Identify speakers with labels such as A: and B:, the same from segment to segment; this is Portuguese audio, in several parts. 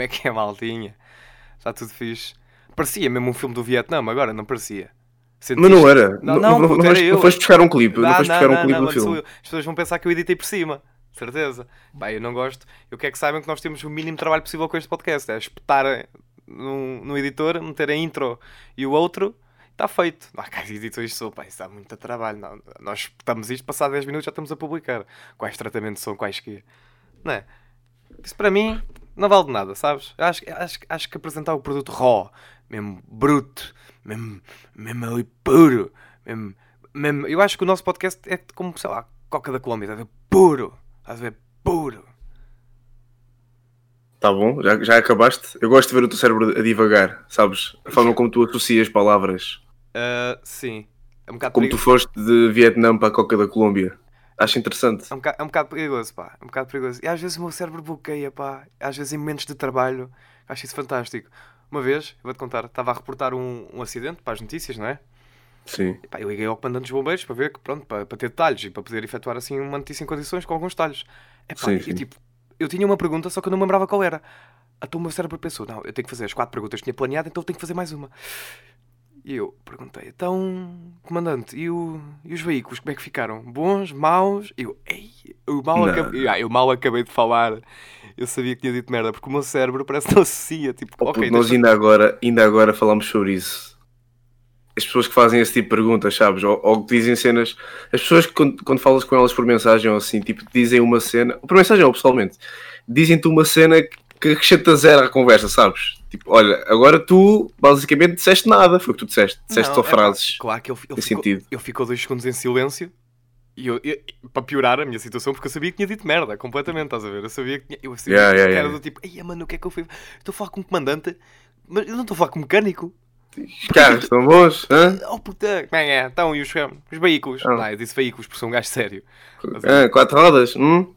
A: Como é que é, maltinha? Está tudo fixe. Parecia mesmo um filme do Vietnã, agora não parecia. Sentiste?
B: Mas não era.
A: Não, não,
B: não,
A: puto,
B: não,
A: eu.
B: não foste buscar um clipe. Não
A: Ah,
B: foste buscar um clipe
A: não,
B: filme.
A: eu. As pessoas vão pensar que eu editei por cima. Certeza. Pá, eu não gosto. Eu quero que saibam que nós temos o mínimo trabalho possível com este podcast. É espetar no, no editor, meter a intro e o outro, está feito. Ah, cara, editores sou, pá, isso dá muito trabalho. Não, nós espetamos isto, passado 10 minutos já estamos a publicar. Quais tratamentos são, quais que. Não é? Isso para mim não vale de nada, sabes? Acho, acho, acho que apresentar o produto raw, mesmo bruto, mesmo, mesmo ali puro, mesmo, mesmo- eu acho que o nosso podcast é como, sei lá, Coca da Colômbia, estás a ver? Puro, estás a ver? Puro.
B: Tá bom, já, já acabaste. Eu gosto de ver o teu cérebro a divagar, sabes? A forma como tu associas palavras.
A: Ah, sim, é um
B: Como tu
A: perigo-
B: foste de Vietnã para a Coca da Colômbia. Acho interessante.
A: É um, bocado, é um bocado perigoso, pá. É um bocado perigoso. E às vezes o meu cérebro bloqueia, pá. Às vezes em momentos de trabalho. Acho isso fantástico. Uma vez, vou-te contar, estava a reportar um, um acidente para as notícias, não é?
B: Sim.
A: E, pá, eu liguei ao comandante dos bombeiros para ver que, pronto, para, para ter detalhes e para poder efetuar assim uma notícia em condições com alguns detalhes. É pá,
B: Sim,
A: eu,
B: sim.
A: tipo, eu tinha uma pergunta, só que eu não me lembrava qual era. Então o meu cérebro pensou: não, eu tenho que fazer as quatro perguntas que tinha planeado, então eu tenho que fazer mais uma. E eu perguntei: então, comandante, e, o- e os veículos, como é que ficaram? Bons, maus? Eu, ei, eu mal, acabei, Ah, eu mal acabei de falar. Eu sabia que tinha dito merda, porque o meu cérebro parece que não associa. Tipo,
B: Oh, nós ainda agora, ainda agora falámos sobre isso. As pessoas que fazem esse tipo de perguntas, sabes? Ou, ou que dizem cenas. As pessoas que quando, quando falas com elas por mensagem ou assim, tipo, dizem uma cena. Por mensagem ou pessoalmente, dizem-te uma cena que que acrescenta zero à conversa, sabes? Tipo, olha, agora tu basicamente disseste nada, foi o que tu disseste. Disseste
A: Não,
B: só
A: é
B: frases.
A: Claro que ele, ele,
B: Nesse
A: ficou,
B: sentido.
A: ele ficou dois segundos em silêncio e eu, eu- para piorar a minha situação, porque eu sabia que tinha dito merda completamente, estás a ver? Eu sabia que tinha. Eu sabia
B: Yeah,
A: que
B: yeah,
A: era
B: yeah.
A: do tipo, ei mano, o que é que eu fui? Estou a falar com um comandante, mas eu não estou a falar com um mecânico.
B: Os carros estão bons, hã?
A: Oh puta, como é? Então, e os, os veículos?
B: Ah.
A: Não, eu disse veículos porque sou um gajo sério.
B: Hã? Quatro rodas? Hum?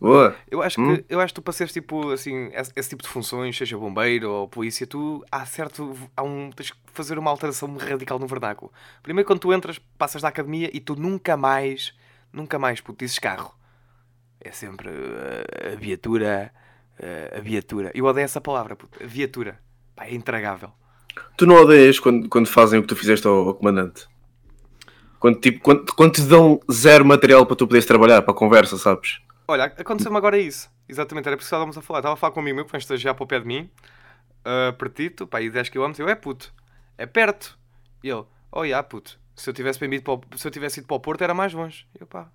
B: Boa.
A: Eu acho,
B: Hum.
A: que, eu acho que tu para seres tipo assim, esse, esse tipo de funções, seja bombeiro ou polícia, tu há certo. Há um, tens que fazer uma alteração radical no vernáculo. Primeiro quando tu entras, passas da academia e tu nunca mais, nunca mais, puto, dizes carro. É sempre uh, a viatura, uh, a viatura. Eu odeio essa palavra, puto, a viatura. Pá, é intragável.
B: Tu não odeias quando, quando fazem o que tu fizeste ao, ao comandante? Quando, tipo, quando, quando te dão zero material para tu poderes trabalhar, para a conversa, sabes?
A: Olha, aconteceu-me agora isso. Exatamente, era por isso que estávamos a falar. Estava a falar com um amigo meu que foi estagiar para o pé de mim, uh, pertito, pá, aí 10km. Eu, é puto, é perto. E ele, oh, já, puto, se eu tivesse para o, se eu tivesse ido para o Porto era mais longe. E eu, pá,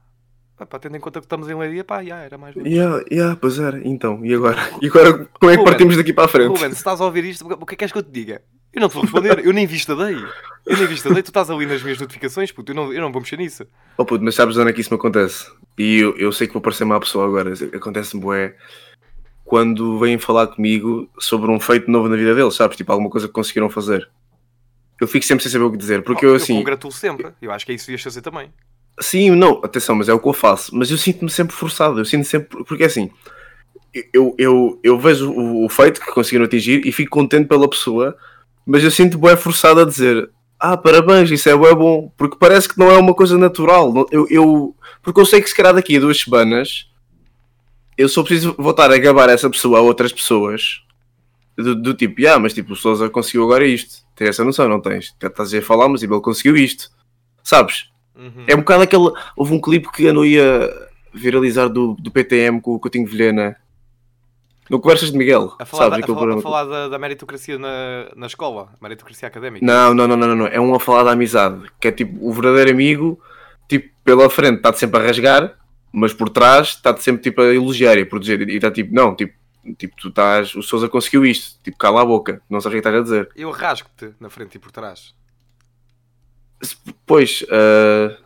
A: pá, pá, tendo em conta que estamos em Leiria, pá, já, era mais longe.
B: Yeah, yeah, pois era. Então, e agora? E agora como é que
A: Ruben,
B: partimos daqui para a frente?
A: Ruben, se estás a ouvir isto, o que é que queres que eu te diga? Eu não te vou responder, eu nem vista dei. Eu nem vista dei, tu estás ali nas minhas notificações, puto, eu não, eu não vou mexer nisso.
B: Oh puto, mas sabes onde é que isso me acontece? E eu, eu sei que vou parecer má pessoa agora. Acontece-me bué quando vêm falar comigo sobre um feito novo na vida deles, sabes? Tipo, alguma coisa que conseguiram fazer. Eu fico sempre sem saber o que dizer, porque
A: Oh,
B: eu assim...
A: congratulo sempre, eu acho que é isso que ias fazer também.
B: Sim, não, atenção, mas é o que eu faço. Mas eu sinto-me sempre forçado, eu sinto sempre. Porque assim, eu, eu, eu vejo o, o feito que conseguiram atingir e fico contente pela pessoa, mas eu sinto bué forçado a dizer: Ah, parabéns, isso é bué bom, porque parece que não é uma coisa natural. Eu, eu, porque eu sei que se calhar daqui a duas semanas eu só preciso voltar a gabar essa pessoa a outras pessoas. Do, do tipo, ah, mas tipo, o Sousa conseguiu agora isto. Tens essa noção, não tens? Estás a falar, mas tipo, ele conseguiu isto. Sabes?
A: Uhum.
B: É um bocado aquele. Houve um clipe que andou aí a viralizar do, do PTM com o Coutinho Vilhena. No Conversas de Miguel.
A: A falar,
B: sabes?
A: da, a falar, a falar da, da meritocracia na, na escola, meritocracia académica.
B: Não, não, não, não, não, não. É um a falar da amizade. Que é tipo o verdadeiro amigo, tipo, pela frente está-te sempre a rasgar, mas por trás está-te sempre tipo a elogiar e a proteger. E está tipo, não, tipo, tipo, tu estás. O Sousa conseguiu isto. Tipo, cala a boca. Não sabes o que estás a dizer.
A: Eu rasgo-te na frente e por trás.
B: Pois, ah,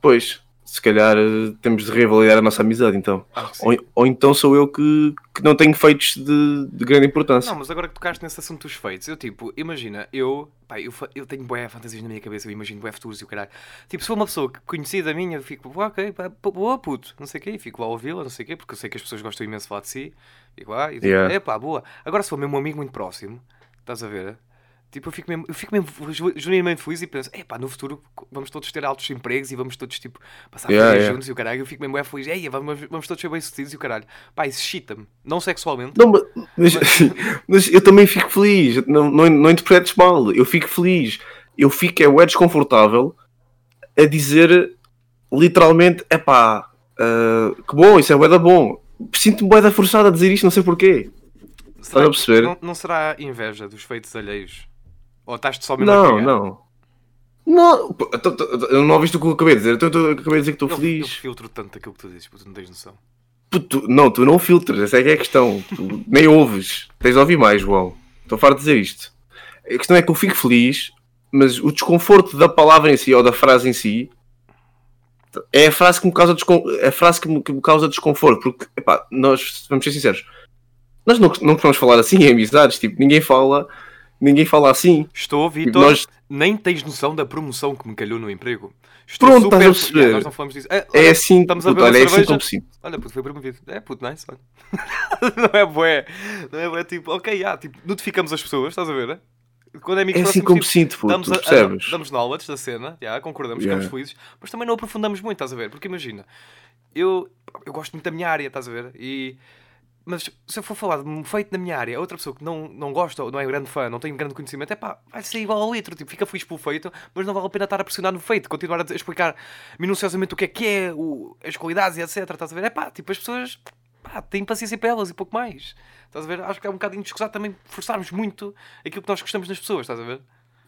B: pois, se calhar ah, temos de reavaliar a nossa amizade então.
A: Sim.
B: Ou, ou então sou eu que, que não tenho feitos de, de grande importância.
A: Não, mas agora que tocaste nesse assunto dos feitos, eu tipo, imagina, eu, pá, eu, eu tenho bué fantasias na minha cabeça, eu imagino bué futuros e o caralho. Tipo, se for uma pessoa conhecida minha, eu fico, "Boa, ok, pá, boa puto, não sei o quê, fico lá a ouvi-la, não sei o quê, porque eu sei que as pessoas gostam imenso de falar de si, fico lá, e digo,
B: Yeah.
A: é pá, boa. Agora se for mesmo um amigo muito próximo, estás a ver, Tipo, eu fico mesmo, eu fico mesmo genuinamente feliz e penso, epá, no futuro vamos todos ter altos empregos e vamos todos, tipo, passar
B: Yeah, yeah.
A: juntos e o caralho. Eu fico mesmo é feliz, ei, vamos, vamos todos ser bem-sucedidos e o caralho. Pá, isso chita-me. Não sexualmente.
B: Não, mas, mas, mas eu também fico feliz. Não, não, não interpretes mal. Eu fico feliz. Eu fico é, ué, desconfortável a dizer literalmente: é pá, que bom, isso é bué da bom. Sinto-me bué da forçada a dizer isto, não sei porquê.
A: Será
B: a
A: que-
B: perceber?
A: Não, não será inveja dos feitos alheios? Ou estás-te só mesmo a
B: Não, não. Não, então, então, eu não ouviste o que eu acabei de dizer. Então, eu acabei de dizer que estou
A: Eu, eu
B: feliz.
A: filtro tanto aquilo que tu dizes, puto, não tens noção.
B: Não, tu não filtras, essa é que é a questão. Tu nem ouves. Tens de ouvir mais, João. Estou farto de dizer isto. A questão é que eu fico feliz, mas o desconforto da palavra em si ou da frase em si é a frase que me causa, descon... é a frase que me, que me causa desconforto. Porque, epá, nós, vamos ser sinceros, nós não, não costumamos falar assim em amizades. Tipo, ninguém fala, ninguém fala assim.
A: Estou, Vitor.
B: nós,
A: Nem tens noção da promoção que me calhou no emprego. Estou
B: Pronto,
A: super...
B: estás a perceber.
A: Yeah, nós não falamos disso. É,
B: é
A: olha,
B: assim,
A: estamos a
B: puto,
A: ver uma
B: olha, é assim como sinto.
A: Olha, puto, foi promovido. É, puto, nice, olha. não é bué. Não é bué, tipo, ok, yeah, tipo, notificamos as pessoas, estás a ver? né? Quando é
B: É assim como
A: tipo,
B: sinto, puto,
A: damos, a- a-
B: percebes?
A: damos knowledge da cena, yeah, concordamos,
B: Yeah.
A: ficamos felizes, mas também não aprofundamos muito, estás a ver? Porque imagina, eu, eu gosto muito da minha área, estás a ver? E, mas se eu for falar de um feito na minha área, outra pessoa que não, não gosta ou não é grande fã, não tem grande conhecimento, é pá, vai ser igual ao litro, tipo, fica feliz pelo feito, mas não vale a pena estar a pressionar no feito, continuar a explicar minuciosamente o que é que é, o, as qualidades e etc. Estás a ver? É pá, tipo, as pessoas pá, têm paciência para elas e pouco mais. Estás a ver? Acho que é um bocadinho descusado também forçarmos muito aquilo que nós gostamos nas pessoas, estás a ver?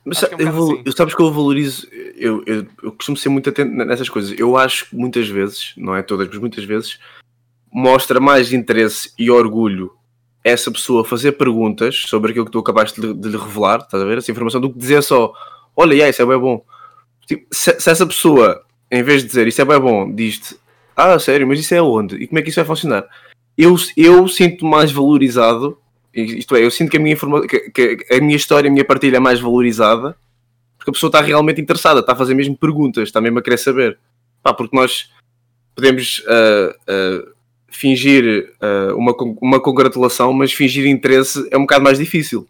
B: Mas
A: é um
B: eu,
A: assim.
B: eu sabes que eu valorizo, eu, eu, eu costumo ser muito atento nessas coisas. Eu acho que muitas vezes, não é todas, mas muitas vezes, mostra mais interesse e orgulho essa pessoa fazer perguntas sobre aquilo que tu acabaste de, lhe revelar, estás a ver? Essa informação, do que dizer só, olha, yeah, isso é bem bom. Tipo, se, se essa pessoa, em vez de dizer isso é bem bom, diz-te, ah, sério, mas isso é onde? E como é que isso vai funcionar? Eu, eu sinto mais valorizado isto é, eu sinto que a minha, informa que, que a minha história, a minha partilha é mais valorizada porque a pessoa está realmente interessada, está a fazer mesmo perguntas, está mesmo a querer saber. Pá, porque nós podemos ah, ah, fingir ah, uma, uma congratulação, mas fingir interesse é um bocado mais difícil.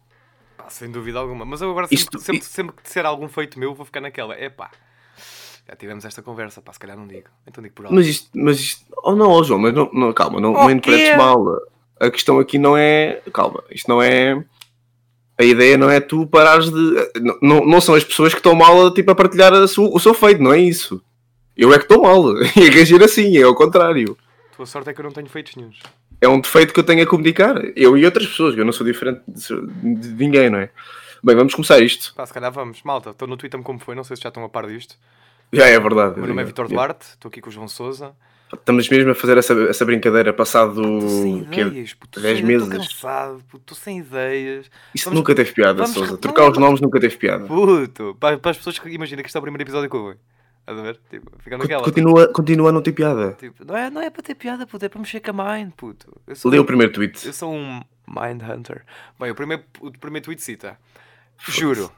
A: Pá, sem dúvida alguma. Mas eu agora, sempre,
B: Isto-
A: sempre, sempre que disser algum feito meu, vou ficar naquela. É pá, já tivemos esta conversa, pá, se calhar não digo. Então digo por alto.
B: Mas isto, mas isto, oh não, oh João, mas não, não, calma, não, não
A: Oh,
B: interpretes
A: quê?
B: mal. A questão aqui não é, calma, isto não é. A ideia não é tu parares de. Não, não, não são as pessoas que estão mal tipo, a partilhar a sua- o seu feito, não é isso. Eu é que estou mal. E reagir assim, é ao contrário.
A: Tua sorte é que eu não tenho feitos nenhums.
B: É um defeito que eu tenho a comunicar. Eu e outras pessoas, eu não sou diferente de, ninguém, não é? Bem, vamos começar isto.
A: Pá, se calhar vamos. Malta, estou no Twitter como foi, não sei se já estão a par disto.
B: Já é verdade.
A: O meu nome é Vitor
B: Já.
A: Duarte, estou aqui com o João Souza.
B: Estamos mesmo a fazer essa, essa brincadeira passado.
A: Ideias, puto.
B: dez
A: sem- Estou
B: meses?
A: cansado. Estou sem ideias.
B: Isso
A: Vamos-
B: nunca teve piada,
A: vamos- não,
B: Trocar os nomes nunca teve piada.
A: Puto. Para, para as pessoas que imagina que isto é o primeiro episódio que eu ouvi. Estás a ver? Tipo, fica naquela.
B: Continua, continua a não ter piada.
A: Tipo, não, é, não é para ter piada, puto. É para mexer com a mind, puto. Eu sou,
B: Lê o primeiro tweet.
A: eu sou um mind hunter. Bem, o primeiro, o primeiro tweet cita. Juro.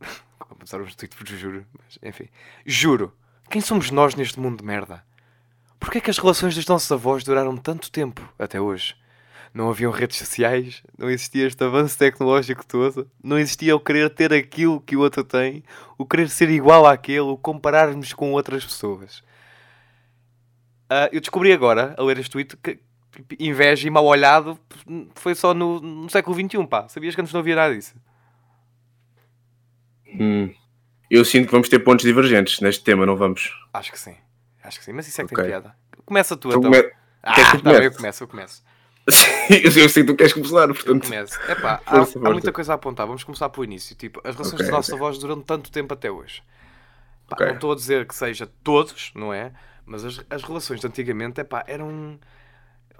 A: Vou começar uns tweets por juro, mas enfim. Juro. Quem somos nós neste mundo de merda? Porquê é que as relações dos nossos avós duraram tanto tempo até hoje? Não haviam redes sociais, não existia este avanço tecnológico todo, não existia o querer ter aquilo que o outro tem, o querer ser igual àquele, o compararmos com outras pessoas. Ah, eu descobri agora, a ler este tweet, que tipo, inveja e mal olhado foi só no, no século XXI, pá. Sabias que antes não havia nada disso?
B: Hum. Eu sinto que vamos ter pontos divergentes neste tema, não vamos?
A: Acho que sim. Acho que sim, mas isso é que
B: Ok.
A: tem piada. Começa tu,
B: Então, come-
A: Ah,
B: que eu
A: tá eu começo, eu começo.
B: eu, eu sei que tu queres começar, portanto.
A: Começo. Epá, há,
B: Força,
A: há
B: força.
A: muita coisa a apontar. Vamos começar pelo início. Tipo, as relações
B: Ok,
A: dos nossos
B: ok.
A: avós duram tanto tempo até hoje. Pá,
B: Ok.
A: Não estou a dizer que seja todos, não é? Mas as, as relações de antigamente, epá, eram...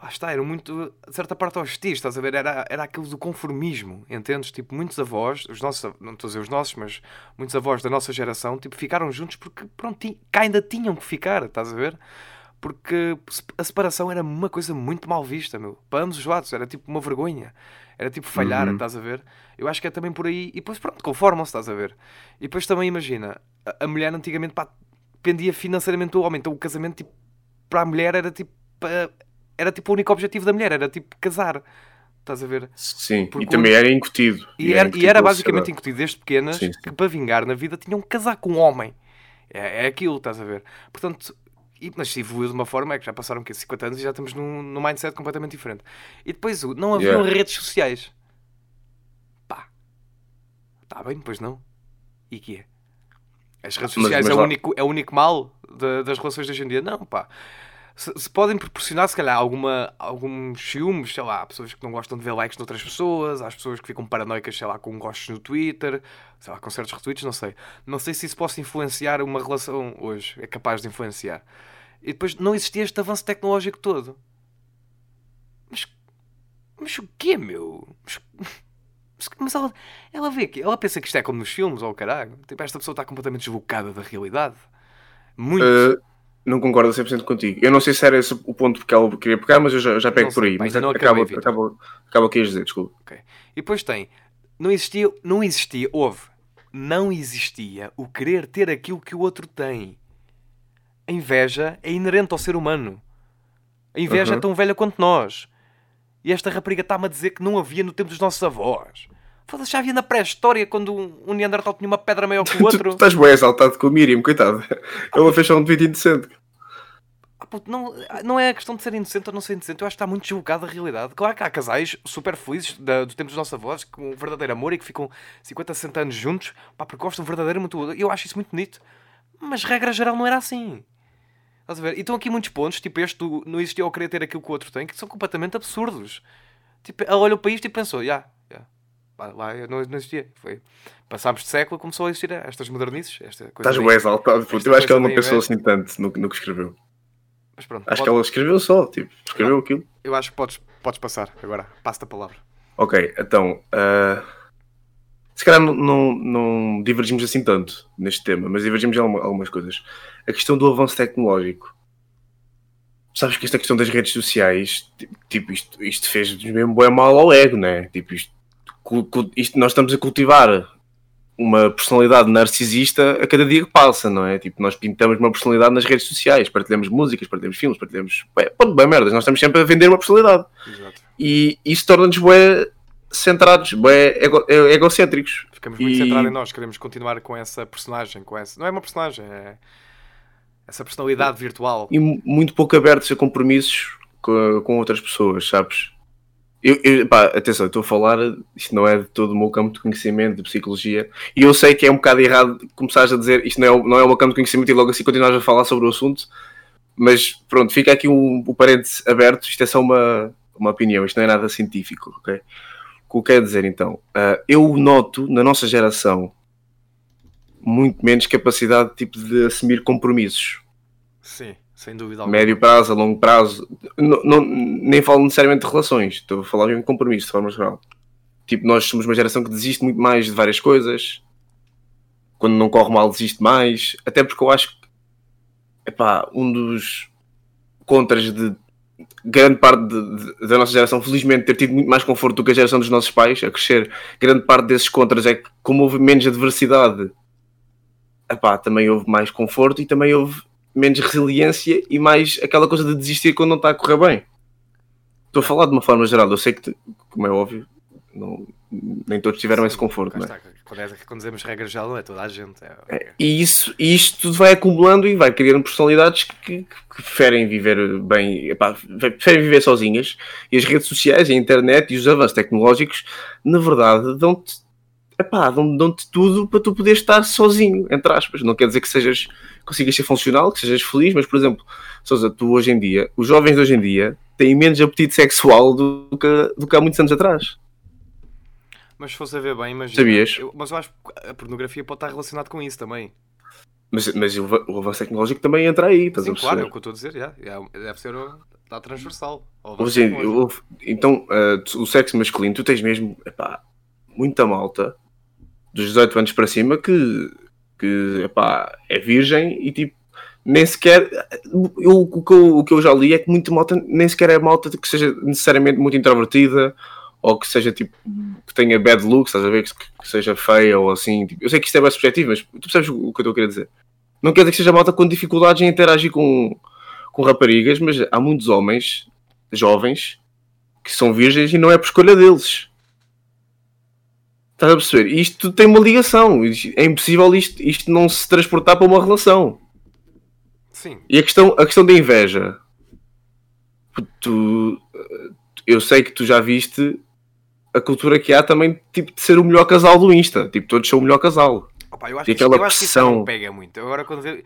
A: Lá está, eram muito, de certa parte, hostis, estás a ver? Era, era aquilo do conformismo, entendes? Tipo, muitos avós, os nossos, não estou a dizer os nossos, mas muitos avós da nossa geração, tipo, ficaram juntos porque, pronto, cá ainda tinham que ficar, estás a ver? Porque a separação era uma coisa muito mal vista, meu. Para ambos os lados, era tipo uma vergonha. Era tipo falhar,
B: Uhum.
A: estás a ver? Eu acho que é também por aí. E depois, pronto, conformam-se, estás a ver? E depois também imagina, a, a mulher antigamente, pá, dependia financeiramente do homem. Então o casamento, tipo, para a mulher era tipo. Era tipo o único objetivo da mulher, era tipo casar. estás a ver?
B: Sim,
A: Porque
B: e também era incutido.
A: E era, e era basicamente incutido desde pequenas
B: Sim, sim.
A: que para vingar na vida tinham que casar com um homem. É, é aquilo, estás a ver? Portanto, e- mas se evoluiu de uma forma, é que já passaram quê, 50 anos e já estamos num, num mindset completamente diferente. E depois não haviam
B: Yeah.
A: redes sociais. Pá, está bem, pois não. E que é? As redes
B: Mas-
A: sociais
B: mas
A: é, o único, é o único mal da- das relações de hoje em dia? Não, pá. Se, se podem proporcionar, se calhar, alguma, alguns ciúmes, sei lá, pessoas que não gostam de ver likes de outras pessoas, as pessoas que ficam paranoicas, sei lá, com gostos no Twitter, sei lá, com certos retweets, não sei. Não sei se isso possa influenciar uma relação hoje, é capaz de influenciar. E depois não existia este avanço tecnológico todo. Mas, mas o quê, meu? Mas, mas, ela, ela vê que ela pensa que isto é como nos filmes, ou caralho. Tipo, esta pessoa está completamente desbocada da realidade. Muito.
B: Uh, não concordo 100% contigo. Eu não sei se era esse o ponto que ela queria pegar, mas eu já, já pego
A: Não
B: por
A: sei,
B: aí. Mas
A: não
B: acaba, acaba, acaba o que ias dizer, desculpa.
A: Ok. E depois tem. Não existia. Não existia. Houve. Não existia o querer ter aquilo que o outro tem. A inveja é inerente ao ser humano. A inveja
B: Uhum.
A: é tão velha quanto nós. E esta rapariga está-me a dizer que não havia no tempo dos nossos avós. Foda-se, já havia na pré-história quando um um Neandertal tinha uma pedra maior que o
B: Tu, tu
A: outro.
B: estás bem exaltado com o Miriam, coitado. Ela fez só um tweet indecente.
A: Ah, puto, não, não é a questão de ser inocente ou não ser inocente. Eu acho que está muito desbocado da realidade. Claro que há casais super felizes da- do tempo dos nossos avós, com um verdadeiro amor e que ficam 50, 60 anos juntos, pá, porque gostam verdadeiro muito. Eu acho isso muito bonito. Mas regra geral não era assim. Estás a ver? E estão aqui muitos pontos, tipo este do não existia ou querer ter aquilo que o outro tem, que são completamente absurdos. Tipo, ela olhou para isto e pensou, já, já. Lá, lá não, não existia. Foi. Passámos de século, começou a existir estas modernices. Esta coisa
B: Estás bem exaltado. puto.
A: Esta
B: Eu acho que ela não
A: da
B: pensou assim tanto no, no que escreveu.
A: Mas pronto,
B: Acho
A: pode-
B: que ela escreveu só, tipo, escreveu aquilo.
A: eu acho que podes, podes passar agora. Passa-te a palavra.
B: Ok, então. ah, se calhar não, não, não divergimos assim tanto neste tema, mas divergimos em alguma- algumas coisas. A questão do avanço tecnológico. Sabes que esta questão das redes sociais, ti- tipo, isto, isto fez mesmo bem mal ao ego, né? Tipo, isto, isto nós estamos a cultivar uma personalidade narcisista a cada dia que passa, não é? Tipo, nós pintamos uma personalidade nas redes sociais, partilhamos músicas, partilhamos filmes, partilhamos. Bem, pronto, bem merdas, nós estamos sempre a vender uma personalidade
A: Exato.
B: e isso torna-nos bué centrados, bué ego, egocêntricos.
A: Ficamos muito
B: E-
A: centrados em nós. Queremos continuar com essa personagem. Com essa... Não é uma personagem, é essa personalidade virtual.
B: e mu- muito pouco abertos a compromissos com, com outras pessoas, sabes? Eu, eu- pá, atenção, eu estou a falar, isto não é de todo o meu campo de conhecimento, de psicologia, e eu sei que é um bocado errado começares a dizer isto não é, o- não é o meu campo de conhecimento e logo assim continuares a falar sobre o assunto, mas pronto, fica aqui um, o parênteses aberto, isto é só uma, uma opinião, isto não é nada científico, ok? O que eu quero dizer então? Ah, eu noto na nossa geração muito menos capacidade tipo, de assumir compromissos
A: Sim, sem dúvida alguma.
B: médio prazo, a longo prazo, não, não- nem falo necessariamente de relações, estou a falar de compromisso, de forma geral. Tipo, nós somos uma geração que desiste muito mais de várias coisas, quando não corre mal, desiste mais, até porque eu acho que, epá, um dos contras de grande parte de- de- da nossa geração, felizmente, ter tido muito mais conforto do que a geração dos nossos pais a crescer, grande parte desses contras é que, como houve menos adversidade, epá, também houve mais conforto e também houve menos resiliência e mais aquela coisa de desistir quando não está a correr bem. Estou a falar de uma forma geral, eu sei que, como é óbvio, não- nem todos tiveram esse conforto, não é?
A: Quando, é- quando dizemos regra geral, não é toda a gente. É,
B: E isso, isto tudo vai acumulando e vai criando personalidades que, que- que preferem viver bem, epá, preferem viver sozinhas. E as redes sociais, a internet e os avanços tecnológicos, na verdade, dão-te epá, dão- dão-te tudo para tu poderes estar sozinho, entre aspas. Não quer dizer que sejas, consigas ser funcional, que sejas feliz, mas, por exemplo, Sousa, tu hoje em dia, os jovens de hoje em dia têm menos apetite sexual do que, do que há muitos anos atrás.
A: Mas se fosse a ver bem, imagina.
B: Sabias?
A: eu- mas eu acho que a pornografia pode estar relacionada com isso também.
B: Mas, mas o, va- o avanço tecnológico também entra aí, estás
A: Sim,
B: a
A: claro, é
B: perceber?
A: o que eu estou a dizer. já. É, deve ser está transversal.
B: Hoje, então, tu- o sexo masculino, tu tens mesmo epá, muita malta dos 18 anos para cima que, que epá, é virgem e tipo, nem sequer. Eu, o, que eu, o que eu já li é que muita malta nem sequer é malta que seja necessariamente muito introvertida ou que seja tipo que tenha bad looks, estás a ver? Que, que seja feia ou assim. tipo, eu sei que isto é bem subjetivo, mas tu percebes o que eu estou a querer dizer. Não quer dizer que seja malta com dificuldades em interagir com, com raparigas, mas há muitos homens jovens que são virgens e não é por escolha deles. Estás a perceber? Isto tem uma ligação. É impossível isto, isto não se transportar para uma relação.
A: Sim.
B: E a questão, a questão da inveja. Tu, eu sei que tu já viste a cultura que há também tipo, de ser o melhor casal do Insta. Tipo, todos são o melhor casal.
A: Opa, eu acho,
B: E
A: que,
B: aquela
A: eu acho que isso
B: pressão.
A: pega muito. Agora, quando vejo,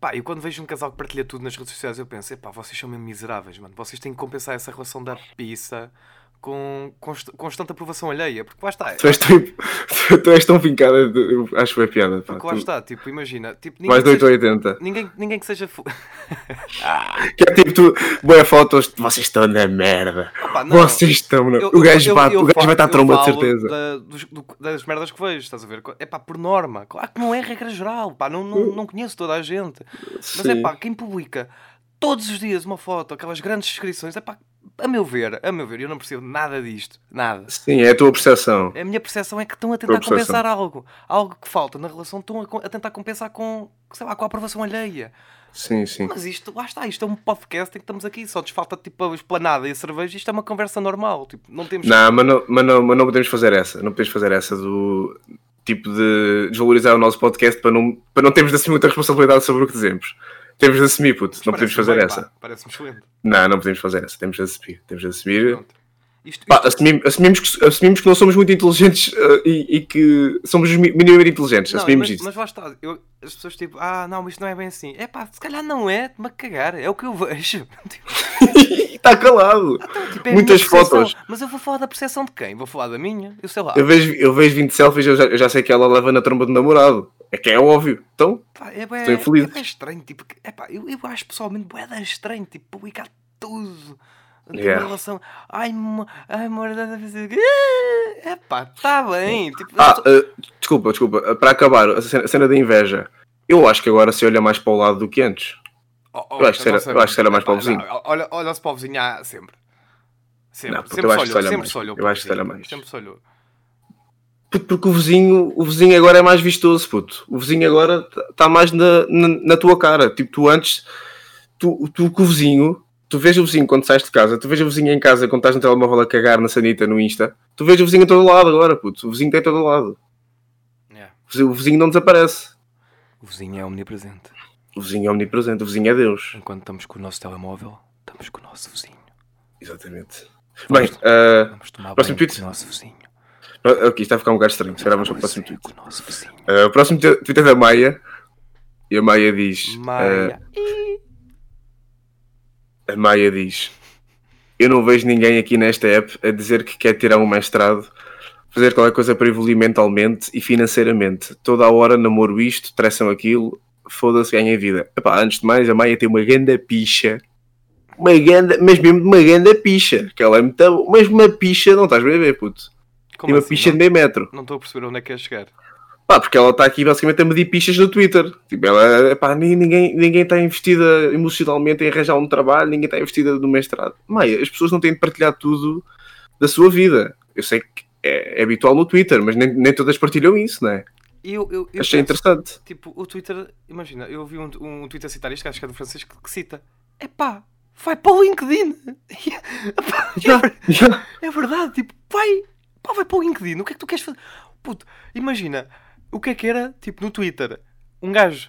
A: pá, eu quando vejo um casal que partilha tudo nas redes sociais, eu penso, epá, vocês são mesmo miseráveis, mano. Vocês têm que compensar essa relação da pizza com const- constante aprovação alheia. Porque lá está.
B: Tu és tão, tu és tão vincada, eu acho que é piada. Pá.
A: Porque lá
B: Tu-
A: está, tipo, imagina. Tipo,
B: mais de
A: que seja,
B: 880.
A: ninguém, ninguém que seja.
B: Que é tipo, tu, boas fotos, de vocês estão na merda.
A: Opa, não.
B: Vocês estão na...
A: Eu-
B: O gajo
A: eu-
B: bate,
A: eu
B: o gajo
A: falo-
B: vai estar a tromba de certeza.
A: da- dos- do- das merdas que vejo, estás a ver? É pá, por norma. Claro que não é regra geral, pá, não, não, não conheço toda a gente. Mas é
B: Sim.
A: pá, quem publica todos os dias uma foto, aquelas grandes descrições, é pá, a meu ver, a meu ver, eu não percebo nada disto, nada.
B: Sim, é a tua percepção.
A: A minha percepção é que estão a tentar compensar algo, algo que falta na relação, estão a, a tentar compensar com, sei lá, com a aprovação alheia.
B: Sim, sim.
A: Mas isto, lá está, isto é um podcast em que estamos aqui, só nos falta tipo a esplanada e a cerveja, isto é uma conversa normal, tipo, não temos...
B: Não, mas não, mas, não, mas não podemos fazer essa. Não podemos fazer essa do tipo de desvalorizar o nosso podcast para não, para não termos assumir muita responsabilidade sobre o que dizemos. Temos de assumir, puto. Não podemos fazer
A: bem,
B: essa.
A: Parece-me excelente.
B: Não, não podemos fazer essa. Temos de assumir. Temos de assumir.
A: Isto,
B: Pá,
A: isto-
B: assumimos, assumimos, que, assumimos que não somos muito inteligentes eh, e, e que somos mi- minimamente inteligentes.
A: Não,
B: assumimos
A: mas,
B: isso.
A: mas lá está, eu- as pessoas tipo, ah, não, mas isto não é bem assim. É pá, se calhar não é, me cagar, é o que eu vejo.
B: Está calado.
A: tipo, é
B: Muitas fotos.
A: Mas eu vou falar da percepção de quem? Vou falar da minha? Eu sei lá.
B: Eu vejo, eu vejo 20 selfies eu já, eu já sei que ela leva na tromba do namorado. É que é óbvio. Então,
A: Pá, é,
B: Estou infeliz.
A: é estranho, tipo, é pá, eu, eu acho pessoalmente da estranho, tipo, publicar tudo.
B: Yeah.
A: Em relação, ai, ai, é pá, tá bem. Tipo,
B: ah, eh, desculpa, desculpa. Eh, Para acabar, a cena, a cena da inveja. Eu acho que agora se olha mais para o lado do que antes.
A: Oh, oh,
B: eu acho que será- eu acho que será mais para o vizinho.
A: não, Olha, olha-se para o vizinho há sempre. Sempre,
B: Não,
A: sempre olhou,
B: olha
A: sempre
B: mais.
A: olhou
B: Eu acho que se olha mais.
A: Sempre se olhou.
B: Porque o vizinho, o vizinho agora é mais vistoso, puto. O vizinho agora está mais na, na, na tua cara. Tipo, tu antes, tu, tu com o vizinho, tu vês o vizinho quando sais de casa, tu vês o vizinho em casa quando estás no telemóvel a cagar na sanita no Insta, tu vês o vizinho a todo lado agora, puto. O vizinho está em todo lado.
A: Yeah.
B: O vizinho- não desaparece.
A: O vizinho é omnipresente.
B: O vizinho é omnipresente, o vizinho é Deus.
A: Enquanto estamos com o nosso telemóvel, estamos com o nosso vizinho.
B: Exatamente. Bem,
A: Vamos-
B: ah,
A: Vamos tomar
B: Próximo tweet?
A: nosso vizinho.
B: Ok, isto está a ficar um bocado estranho. Se calhar vamos para o próximo tweet.
A: Com o
B: próximo tweet tweet é da Maia. E a Maia diz. ah,
A: Maia.
B: A Maia diz: Eu não vejo ninguém aqui nesta app a dizer que quer tirar um mestrado, fazer qualquer coisa para evoluir mentalmente e financeiramente. Toda a hora namoro isto, tressam aquilo, foda-se, ganha vida. Epá, antes de mais, a Maia tem uma ganda picha. Uma ganda, mas mesmo uma ganda picha. Que ela é muito. Mas uma picha, não estás bem a ver, puto.
A: Como
B: tem uma
A: assim?
B: picha de meio metro.
A: Não estou a perceber onde é que quer chegar.
B: Pá, porque ela está aqui basicamente a medir pichas no Twitter. Tipo, ela, pá, ninguém, ninguém está investida emocionalmente em arranjar um trabalho, ninguém está investida no mestrado. Maia, as pessoas não têm de partilhar tudo da sua vida. Eu sei que é, é habitual no Twitter, mas nem, nem todas partilham isso, não é?
A: Eu, eu, eu
B: Achei
A: penso,
B: interessante.
A: Tipo, o Twitter, imagina, eu vi um, um Twitter citar isto, que acho que é do Francisco, que cita: é pá, vai para o LinkedIn. É, é verdade, tipo, vai, pá, vai para o LinkedIn. O que é que tu queres fazer? Puto, imagina, o que é que era, tipo, no Twitter, um gajo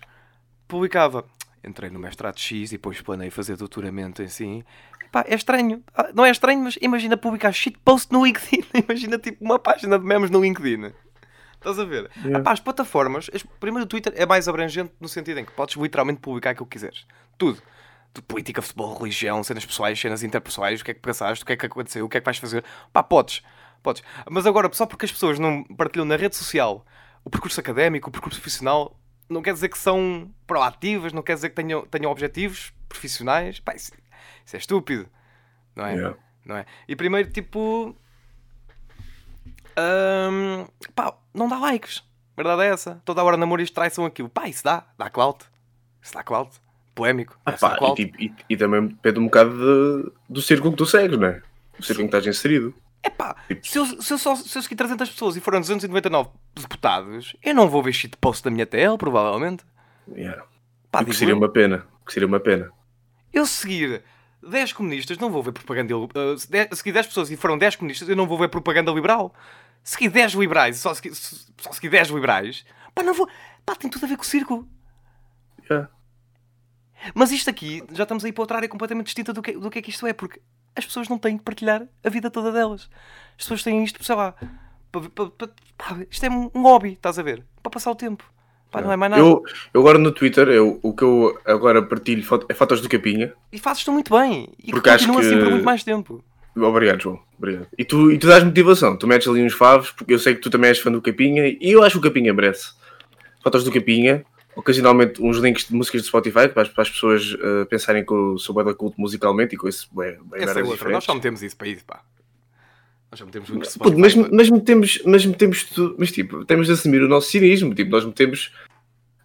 A: publicava: entrei no mestrado X e depois planei fazer doutoramento em si. Pá, é estranho. Ah, Não é estranho, mas imagina publicar shitpost no LinkedIn. Imagina, tipo, uma página de memes no LinkedIn. Estás a ver?
B: Yeah.
A: Epá, as plataformas, as- primeiro o Twitter é mais abrangente no sentido em que podes literalmente publicar aquilo que quiseres. Tudo. De política, futebol, religião, cenas pessoais, cenas interpessoais, o que é que pensaste, o que é que aconteceu, o que é que vais fazer. Pá, podes. Podes. Mas agora, só porque as pessoas não partilham na rede social o percurso académico, o percurso profissional, não quer dizer que são proativas, não quer dizer que tenham, tenham objetivos profissionais. Pá, isso, isso é estúpido. Não é?
B: Yeah.
A: não é? E primeiro, tipo. hum, pá, não dá likes. A verdade é essa. Toda a hora namoro isto traição aquilo. Pá, isso dá. Dá clout. Isso dá clout. Polémico.
B: Ah, pá, e,
A: clout.
B: tipo, e- e também depende um bocado de- do círculo que tu segues, não é? O círculo em que estás inserido.
A: Epá,
B: tipo-
A: se eu, se, eu só, se eu seguir 300 pessoas e foram 299 deputados, eu não vou ver shit post da minha TL, provavelmente.
B: Yeah.
A: Pá,
B: que seria uma pena. Que seria uma pena.
A: Eu seguir 10 comunistas, não vou ver propaganda. Uh, se 10 segui 10 pessoas e foram 10 comunistas, eu não vou ver propaganda liberal. Segui 10 liberais, só segui, só segui 10 liberais, pá, não vou. Pá, tem tudo a ver com o circo.
B: Yeah.
A: Mas isto aqui, já estamos aí para outra área completamente distinta do que, do que é que isto é, porque as pessoas não têm que partilhar a vida toda delas. As pessoas têm isto, sei lá, para, para, para, isto é um hobby, estás a ver? Para passar o tempo. Pá, não é mais nada.
B: Eu, eu agora no Twitter, eu, o que eu agora partilho foto- é fotos do Capinha.
A: E fazes tu muito bem. E
B: Porque acho
A: continua assim
B: que-
A: por muito mais tempo.
B: Obrigado, João. Obrigado. E tu, e tu dás motivação. Tu metes ali uns favos, porque eu sei que tu também és fã do Capinha e eu acho que o Capinha merece. Fotos do Capinha, ocasionalmente uns links de músicas do Spotify para as, para as pessoas eh, pensarem que eu sou bem da culto musicalmente e com isso bem, bem
A: Essa é outra. Nós
B: diferentes.
A: só metemos isso para isso, pá. Nós já metemos muito
B: Puto, mas, mas metemos, mas metemos tudo, mas tipo, temos de assumir o nosso cinismo, tipo, nós metemos,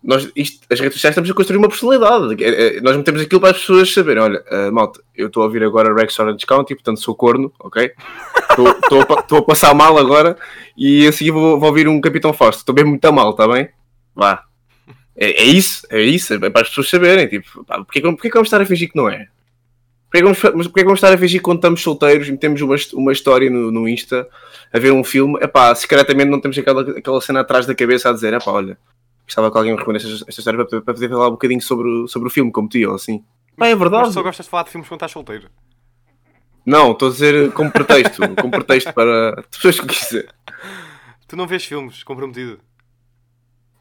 B: nós, isto, as redes sociais estamos a construir uma personalidade, É- é- nós metemos aquilo para as pessoas saberem, olha, ah, malta, eu estou a ouvir agora Rex Orange County, portanto sou corno, ok? Estou- a, a passar mal agora e a seguir vou, vou ouvir um Capitão Fausto, estou mesmo muito a mal, está bem? Vá. É, é isso, é isso, é para as pessoas saberem, tipo, pá, porque, é que- porque é que vamos estar a fingir que não é? Porquê que vamos, mas porquê que vamos estar a fingir que quando estamos solteiros e metemos uma, uma história no, no Insta a ver um filme, epá, secretamente não temos aquela, aquela cena atrás da cabeça a dizer, epá, olha, gostava que alguém me respondesse esta, esta história para, poder- para poder falar um bocadinho sobre, o- sobre o filme, como ti, ou assim. Pá, é
A: Mas
B: verdade.
A: tu só gostas de falar de filmes quando estás solteiro.
B: Não, estou a dizer como pretexto, como pretexto para as pessoas que quiser.
A: Tu não vês filmes comprometido.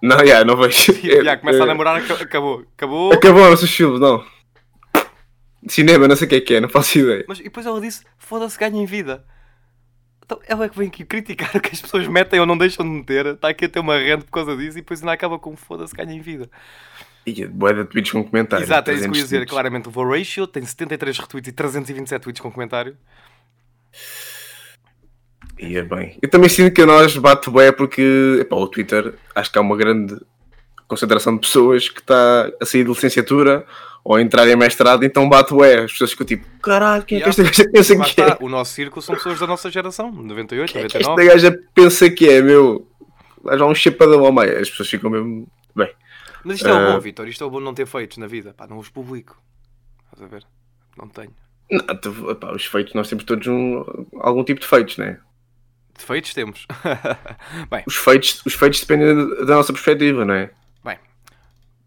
B: Não, já, não vejo.
A: E já começa a
B: É,
A: namorar, aca- acabou. Acabou.
B: Acabaram-se os filmes, não. Cinema, não sei o que é que é, não faço ideia.
A: Mas e depois ela disse: foda-se, ganha em vida. Então ela é que vem aqui criticar o que as pessoas metem ou não deixam de meter. Está aqui a ter uma rente por causa disso e depois ainda acaba com foda-se, ganha em vida.
B: Ia, boa de tweets com comentários.
A: Exato, é isso que eu
B: 300
A: ia dizer.
B: tweets.
A: Claramente, o Voratio tem 73 retweets e 327 tweets com comentário.
B: Ia bem. Eu também sinto que a nós bate bué porque epá, o Twitter acho que há uma grande concentração de pessoas que está a sair de licenciatura ou a entrar em mestrado, então bate bué. As pessoas ficam tipo, caralho, quem é que esta gaja pensa
A: Lá
B: que é?
A: o nosso círculo são pessoas da nossa geração, 98,
B: Quem é que
A: 99.
B: esta gaja pensa que é, meu? Dá já um chapadão ao meio. As pessoas ficam mesmo. Bem,
A: Mas isto é o
B: Ah.
A: bom, Vitor. Isto é o bom não ter feitos na vida. Pá, não os publico. Estás a ver? Não tenho.
B: não, tu- os feitos, nós temos todos um, algum tipo de feitos, né?
A: Defeitos temos. Bem,
B: Os feitos, os feitos dependem da nossa perspectiva, não é?
A: bem.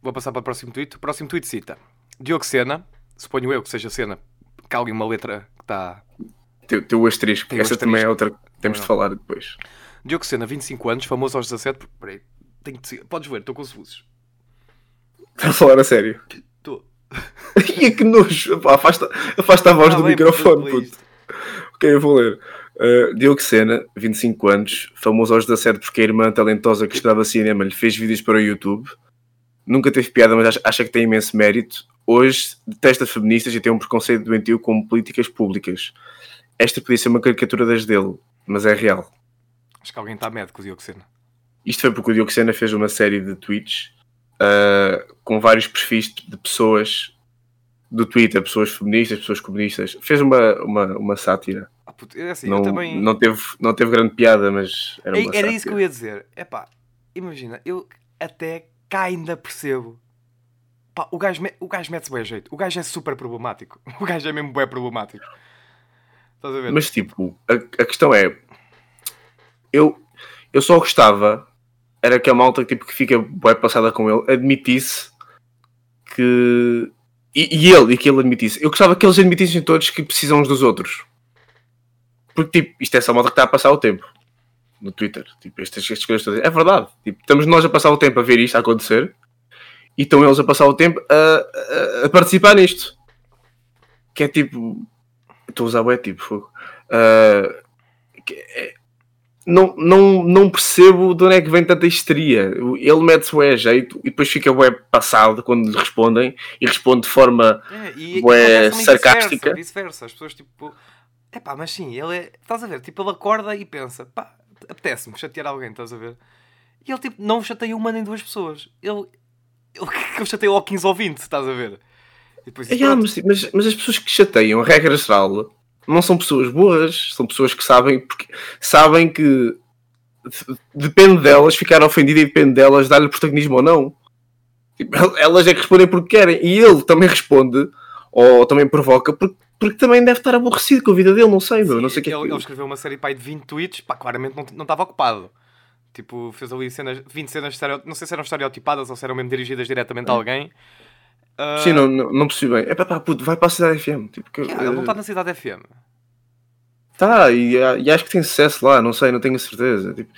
A: Vou passar para o próximo tweet. O próximo tweet cita Diogo Sena. Suponho eu que seja Sena. Que há ali uma letra que está
B: Teu, teu asterisco,
A: Tem o
B: essa também é
A: asterisco.
B: outra que temos de falar depois.
A: Diogo Sena, 25 anos, famoso aos 17. Peraí, tenho de... Podes ver, estou com os luzes.
B: Está a falar a sério.
A: Estou.
B: Ia que nojo. Pá, Afasta, afasta a voz
A: Ah,
B: do microfone,
A: puto,
B: Ok, eu vou ler. Uh, Diogo Sena, 25 anos, famoso aos 17 porque a irmã talentosa que estudava cinema lhe fez vídeos para o YouTube. Nunca teve piada, mas acha, acha que tem imenso mérito. Hoje detesta feministas e tem um preconceito doentio com políticas públicas. Esta podia ser uma caricatura das dele, mas é real.
A: Acho que alguém está medo com o Diogo Sena.
B: Isto foi porque o Diogo Sena fez uma série de tweets uh, com vários perfis de pessoas do Twitter, pessoas feministas, pessoas comunistas. Fez uma, uma, uma sátira.
A: Ah, puto, é assim,
B: não,
A: também.
B: não, teve, não teve grande piada, mas era uma
A: É- Era isso que
B: sátira.
A: eu ia dizer. É pá, imagina, eu até cá ainda percebo. Pá, o gajo, me- o gajo mete-se bem a jeito. O gajo é super problemático. O gajo é mesmo bem problemático. Estás a ver?
B: Mas tipo, a, a questão é, eu, eu só gostava era que a malta tipo, que fica bem passada com ele admitisse que. E, e ele, e que ele admitisse. Eu gostava que eles admitissem todos que precisam uns dos outros. Porque tipo, isto é só a malta que está a passar o tempo no Twitter. Tipo, estas, estas coisas todas. É verdade. Tipo, estamos nós a passar o tempo a ver isto a acontecer e estão eles a passar o tempo a, a, a participar nisto. Que é tipo. Estou a usar o é tipo. Ah, é- não, não, não percebo de onde é que vem tanta histeria. Ele mete-se o a jeito e depois fica o passado quando lhe respondem e responde de forma.
A: É, e,
B: bué sarcástica.
A: Vice-versa. As pessoas tipo. É pá, mas sim, ele é. Estás a ver? Tipo, ele acorda e pensa, pá, apetece-me chatear alguém, estás a ver? E ele tipo, não chateia uma nem duas pessoas. Ele. Ele, ele chateia ou 15 ou 20, estás a ver? E depois
B: Ah, mas, mas, mas as pessoas que chateiam, a regra geral, não são pessoas boas, são pessoas que sabem, porque sabem que de- depende delas ficar ofendida e depende delas dar-lhe protagonismo ou não. Tipo, el- elas é que respondem porque querem. E ele também responde ou também provoca, porque, porque também deve estar aborrecido com a vida dele, não sei, meu, não sei que é
A: ele,
B: que...
A: ele escreveu uma série pá, de 20 tweets, pá, claramente não não estava ocupado. Tipo, fez ali cenas, 20 cenas, não sei se eram estereotipadas ou se eram mesmo dirigidas diretamente a alguém. Ah,
B: Sim, não, não, não percebi bem. É pá, pá, puto, vai para a Cidade FM. Tipo, que,
A: yeah, ele não está na cidade FM.
B: Tá, e, e acho que tem sucesso lá, não sei, não tenho certeza. Tipo,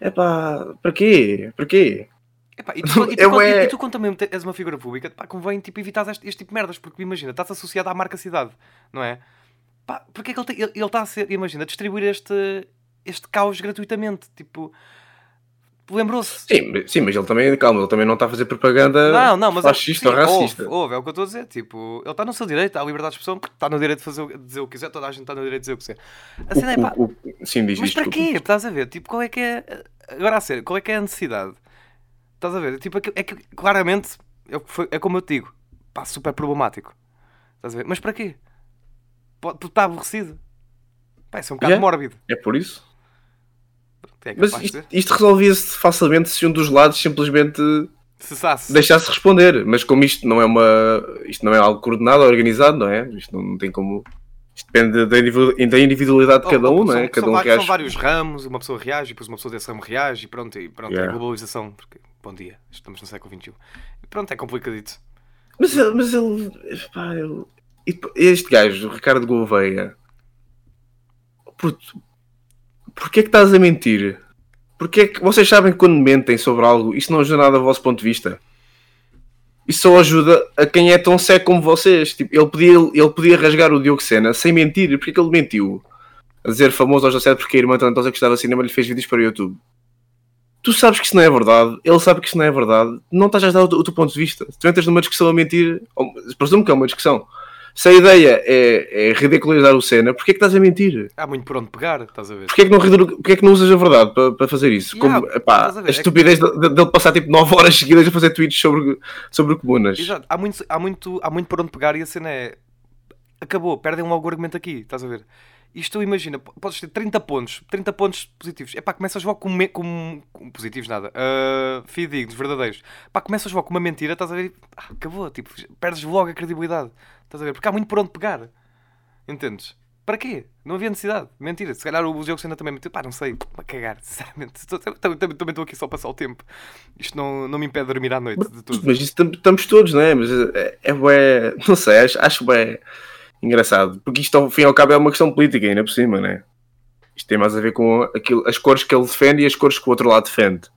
B: é pá, para quê? Para quê?
A: Epá, e, tu, e, tu, quando-
B: é-
A: e tu, quando também és uma figura pública, pá, convém tipo, evitar este, este tipo de merdas, porque imagina, estás associado à marca cidade, não é? Pá, porque é que ele está a ser, imagina, a distribuir este, este caos gratuitamente? Tipo, lembrou-se.
B: Sim, mas- sim, mas ele também, calma, ele também não está a fazer propaganda
A: Não, não, mas é-
B: fascista ou
A: sim,
B: racista.
A: Houve, houve, é o que eu estou a dizer. Tipo, ele está no seu direito, há liberdade de expressão, está no direito de fazer, de dizer o que quiser, toda a gente está no direito de dizer o que quiser. A cena é, pá,
B: O- o- sim, diz
A: mas para quê? Estás a ver? Tipo, qual é que é. Agora a sério, qual é que é a necessidade? Estás a ver? Tipo, é que, claramente é, foi- é como eu te digo, pá, super problemático. Estás a ver? Mas para quê? Está aborrecido. Pá, isso é um bocado
B: Yeah.
A: mórbido.
B: É por isso.
A: É
B: Mas isto, isto resolvia-se facilmente se um dos lados simplesmente
A: Cessasse.
B: deixasse responder. Mas como isto não é uma. Isto não é algo coordenado organizado, não é? Isto não, não tem como. Isto depende da individu- da individualidade de
A: Oh,
B: cada
A: oh,
B: um, não é? Cada um
A: vários, são
B: reage.
A: vários ramos, uma pessoa reage, depois uma pessoa desse ramo reage e pronto, e pronto, é
B: Yeah.
A: a globalização. Porque, bom dia, estamos no século XXI. E pronto, é complicadito.
B: Mas, ele- mas ele. Pá, ele- e Este gajo, o Ricardo Gouveia. Puto, porquê que estás a mentir? Porquê que vocês sabem que quando mentem sobre algo, isso não ajuda nada ao vosso ponto de vista? Isso só ajuda a quem é tão cego como vocês. Tipo, ele, podia, ele podia rasgar o Diogo Sena sem mentir. Porquê que ele mentiu? A dizer famoso aos 17 porque a irmã talentosa que estava cinema lhe fez vídeos para o YouTube. Tu sabes que isso não é verdade, ele sabe que isso não é verdade, não estás a dar o, o teu ponto de vista. Tu entras numa discussão a mentir, ou- presumo que é uma discussão. Se a ideia é, é ridicularizar o Senna, porquê é que estás a mentir?
A: Há muito por onde pegar, estás a ver?
B: Porquê é que não, porquê é que não usas a verdade para, para fazer isso?
A: Yeah,
B: Como, epá,
A: a
B: a
A: é que-
B: estupidez de- de- dele passar tipo 9 horas seguidas a fazer tweets sobre, sobre comunas.
A: Exato, há muito, há, muito, há muito por onde pegar e a cena é. Acabou, perdem logo o argumento aqui, estás a ver? Isto imagina, podes ter 30 pontos, 30 pontos positivos. É pá, começas logo com, me- com, com positivos, nada, uh, fidedignos, verdadeiros. Pá, começas logo com uma mentira, estás a ver? ah, acabou, tipo, perdes logo a credibilidade, estás a ver? Porque há muito por onde pegar, entendes? Para quê? Não havia necessidade. Mentira. Se calhar o Diogo Sena também mentiu. Pá, não sei. A cagar, sinceramente. Também estou aqui só a passar o tempo. Isto não, não me impede de dormir à noite, de tudo.
B: Mas isso tam- estamos todos, não é? Mas é, é bué- não sei, acho, acho bem engraçado. Porque isto ao fim e ao cabo é uma questão política ainda por cima, não é? Isto tem mais a ver com aquilo, as cores que ele defende e as cores que o outro lado defende.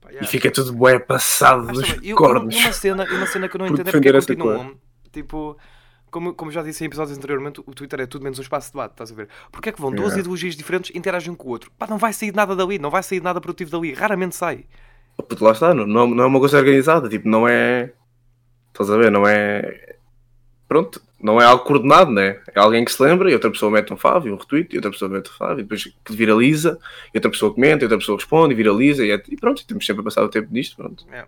A: Pá,
B: E
A: yeah.
B: fica tudo bué passado
A: Ah,
B: dos
A: bem. E- e
B: cornos.
A: uma cena, e uma cena que eu não entendo é porque continuam. Tipo, como, como já disse em episódios anteriormente, o Twitter é tudo menos um espaço de debate, estás a ver? Porque é que vão duas
B: Yeah.
A: ideologias diferentes interagem um com o outro? Pá, não vai sair nada dali, não vai sair nada produtivo dali, raramente sai.
B: Puto, lá está, não, não não é uma coisa organizada, tipo, não é. Estás a ver? Não é. Pronto, não é algo coordenado, né? É alguém que se lembra e outra pessoa mete um fave, um retweet, e outra pessoa mete um fave, e depois que viraliza, e outra pessoa comenta, e outra pessoa responde, e viraliza, e, é- e pronto, e temos sempre a passar o tempo nisto, pronto.
A: É.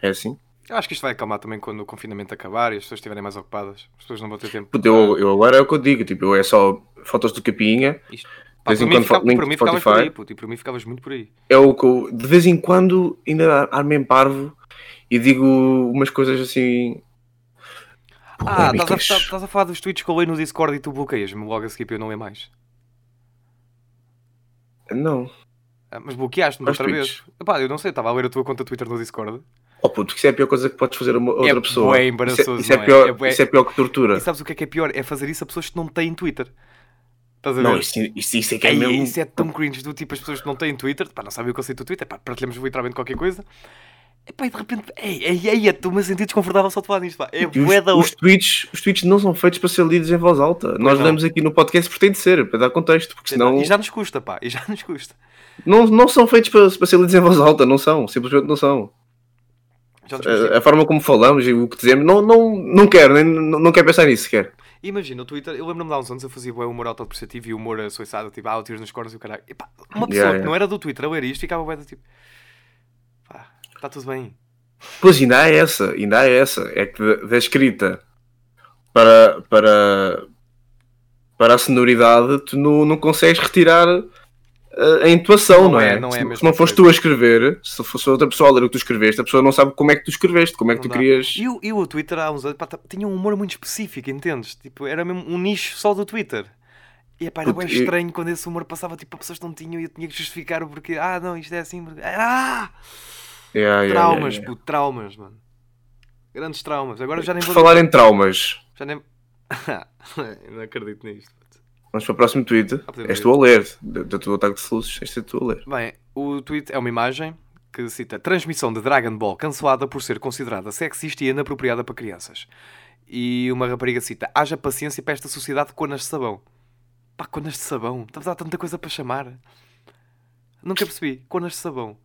B: É assim.
A: Eu acho que isto vai acalmar também quando o confinamento acabar e as pessoas estiverem mais ocupadas. As pessoas não vão ter tempo.
B: Eu, eu agora é o que eu digo, tipo, eu é só fotos do capinha,
A: Isto.
B: de vez em quando
A: fica-
B: fa- link
A: por mim ficavas por aí, puto, e por mim ficavas muito por aí.
B: é o que eu, de vez em quando ainda armo em parvo e digo umas coisas assim.
A: Ah, estás a, estás- a falar dos tweets que eu leio no Discord e tu bloqueias-me logo a seguir para eu não ler mais.
B: Não.
A: Ah, mas bloqueaste-me outra
B: tweets?
A: vez. Epá, eu não sei, estava a ler a tua conta Twitter no Discord.
B: Oh puto, isso é a pior coisa que podes fazer a outra
A: É
B: pessoa.
A: bué
B: isso é,
A: embaraçoso,
B: isso é
A: é?
B: pior,
A: É bué-
B: isso é pior que tortura.
A: E sabes o que é que é pior? É fazer isso a pessoas que não têm Twitter. Estás a ver?
B: Não, isso, isso, isso é que é
A: Ei,
B: mesmo.
A: Isso é tão cringe do tipo as pessoas que não têm Twitter, pá, não sabem o conceito do Twitter, pá, partilhamos literalmente qualquer coisa. Epá, e de repente, ei, ei, ei, estou-me a sentir desconfortável só de falar nisto, pá. É
B: E os,
A: bué da
B: os, tweets, os tweets não são feitos para ser lidos em voz alta. Nós
A: não.
B: lemos aqui no podcast porque tem de ser, para dar contexto, porque senão
A: E já nos custa, pá, e já nos custa.
B: não, não são feitos para, para ser lidos em voz alta, não são, simplesmente não são. A, a forma como falamos e o que dizemos, não, não, não quero, nem, não, não quero pensar nisso sequer.
A: Imagina, o Twitter, eu lembro-me de há uns anos eu fazia bué humor autodepreciativo e humor assoiçado, tipo, ah, tiros nos cornos e o caralho. Epá, uma pessoa
B: Yeah,
A: que
B: yeah.
A: não era do Twitter a ler isto ficava do tipo, pá, está tudo bem.
B: Pois ainda há essa, ainda há essa. É que da, escrita para, para, para a sonoridade tu não, não consegues retirar a, a intuação,
A: Não
B: não,
A: é,
B: é?
A: não é
B: se, não foste
A: coisa.
B: tu a escrever, se fosse outra pessoa a ler o que tu escreveste, a pessoa não sabe como é que tu escreveste, como é que
A: Não
B: tu
A: dá.
B: querias.
A: E o, e o Twitter há uns anos pá, t- tinha um humor muito específico, entendes? Tipo, era mesmo um nicho só do Twitter. E epá, era bem
B: e-
A: estranho quando esse humor passava tipo a pessoas não tinham e eu tinha que justificar o porquê. Ah, não, isto é assim. Porque... Ah!
B: Yeah,
A: Traumas,
B: yeah,
A: puto, traumas, mano. Grandes traumas. Agora já nem vou.
B: falar em traumas,
A: Já nem. não acredito nisto.
B: vamos para o próximo tweet.
A: podemos
B: És tu a ler, da tua ataque de luzes, és tu a ler.
A: Bem, o tweet é uma imagem que cita transmissão de Dragon Ball cancelada por ser considerada sexista e inapropriada para crianças. E uma rapariga cita: haja paciência para esta sociedade de conas de sabão. Pá, conas de sabão. Estamos a dar tanta coisa para chamar. Nunca percebi. Conas de sabão.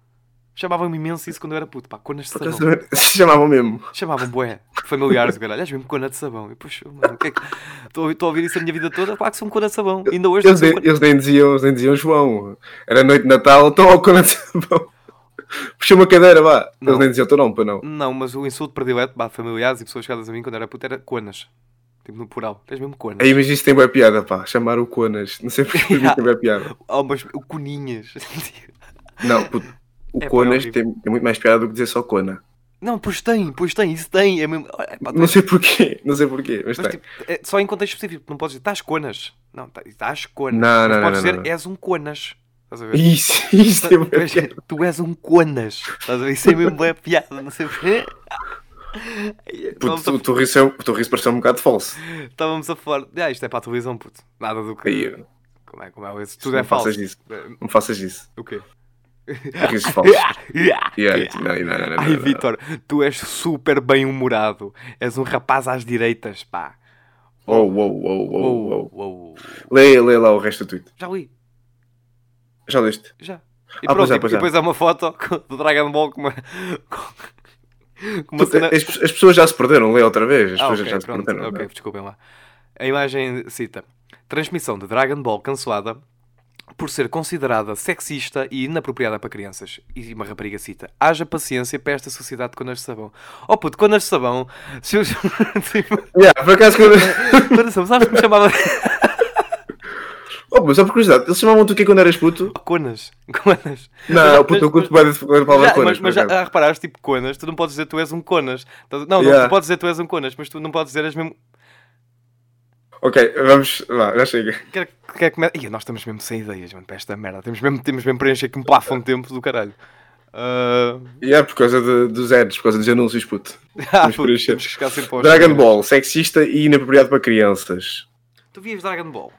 A: Chamavam-me imenso isso quando eu era puto. Pá, conas de sabão.
B: chamavam mesmo.
A: Chamavam bué. Familiares, caralho. És mesmo cona de sabão. E puxa, mano, o que é que. Estou a ouvir- estou isso a minha vida toda. Claro que sou um cona de sabão. Ainda hoje
B: Eles, nem-
A: cona-
B: eles nem diziam, eles nem diziam João. Era noite de Natal, estão ao cona de sabão. Puxa uma cadeira, vá.
A: Não.
B: Eles nem diziam teu nome, para não.
A: Não, mas o insulto predileto, bah, familiares e pessoas chegadas a mim quando era puto era conas. Tipo no plural. És mesmo conas.
B: Aí, mas isso tem boa piada, pá. Chamar o Conas. Não sei porque
A: Yeah.
B: tem boa piada.
A: Oh, mas o coninhas.
B: Não, puto, o
A: É,
B: Conas
A: é
B: tem, tem muito mais piada do que dizer só Cona.
A: não, pois tem, pois tem, isso tem. É mesmo... é, pá, tu
B: Não sei porquê, não sei porquê, mas,
A: mas,
B: tem.
A: tipo, é só em contexto específico. Não podes dizer estás conas. Não, tá- estás conas.
B: Não,
A: mas
B: não, não,
A: podes
B: não,
A: dizer
B: não,
A: és um conas. Estás a ver?
B: Isso, isso tem boa
A: Tu és- tu um conas. Estás a ver? Isso é mesmo boa piada. Não sei porquê.
B: Puto,
A: Estávamos
B: tu, tu riste, o teu riso pareceu um bocado falso.
A: estávamos a falar. Ah, isto é para a televisão, puto. Nada do que.
B: Aí,
A: Como é, como é? Isso tudo é
B: não
A: falso.
B: faças isso.
A: É,
B: Não faças isso.
A: O quê?
B: Risos falsos. Yeah, não, não, não, não, não,
A: Ai,
B: não.
A: Vitor, tu és super bem-humorado. És um rapaz às direitas, pá.
B: Oh, wow, wow,
A: Uou,
B: wow.
A: uou.
B: Lê, lê lá o resto do tweet.
A: Já li,
B: Já leste?
A: já. E
B: Ah,
A: pronto,
B: pois é,
A: e-
B: pois
A: e
B: é.
A: depois há uma foto do Dragon Ball com uma. com- uma cena.
B: As, as pessoas já se perderam, lê outra vez. As
A: Ah,
B: pessoas
A: ok,
B: já se
A: pronto,
B: perderam.
A: ok, desculpem lá. A imagem cita: Transmissão de Dragon Ball cancelada por ser considerada sexista e inapropriada para crianças. E uma rapariga cita: Haja paciência para esta sociedade de conas de sabão. Oh puto, conas de sabão. Se eu... tipo,
B: Yeah, por acaso, quando...
A: sabão, sabes como chamava?
B: oh, mas só por curiosidade, eles chamavam-te o quê quando eras puto?
A: Conas. Conas.
B: Não, puto, eu curto bem falar
A: Já,
B: conas.
A: mas, mas já ah, reparaste, tipo, conas, tu não podes dizer tu és um conas. Não, não,
B: Yeah.
A: tu podes dizer tu és um conas, mas tu não podes dizer és mesmo.
B: Ok, vamos, vá, já chega.
A: Quer, quer come... Ih, nós estamos mesmo sem ideias, mano, para esta merda. Temos mesmo, temos mesmo preencher aqui um plafond de tempo do caralho. Ah,
B: E é por causa de- dos ads, por causa dos anúncios, puto.
A: ah, puto, temos que chegar sempre aos
B: Dragon. Ball, sexista e inapropriado para crianças.
A: Tu vias Dragon Ball?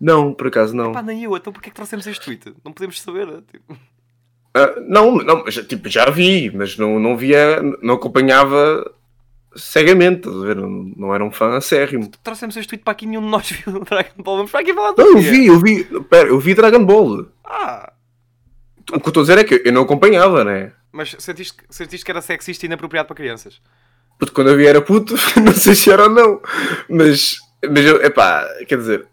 B: Não, por acaso não.
A: Pá, nem eu, então porquê é que trouxemos este tweet? Não podemos saber. Tipo...
B: Ah, não, não, mas, tipo, já vi, mas não, não via, não acompanhava cegamente, estás a ver? Não, não era um fã acérrimo.
A: Trouxemos este tweet para aqui nenhum de nós viu o Dragon Ball. Vamos para aqui falar do
B: Não, eu vi, eu vi, pera, eu vi Dragon Ball.
A: Ah,
B: O que eu estou a dizer é que eu não acompanhava, né?
A: mas sentiste, sentiste que era sexista e inapropriado para crianças?
B: Puto, quando eu vi era puto, não sei se era ou não. Mas, mas eu, epá, quer dizer,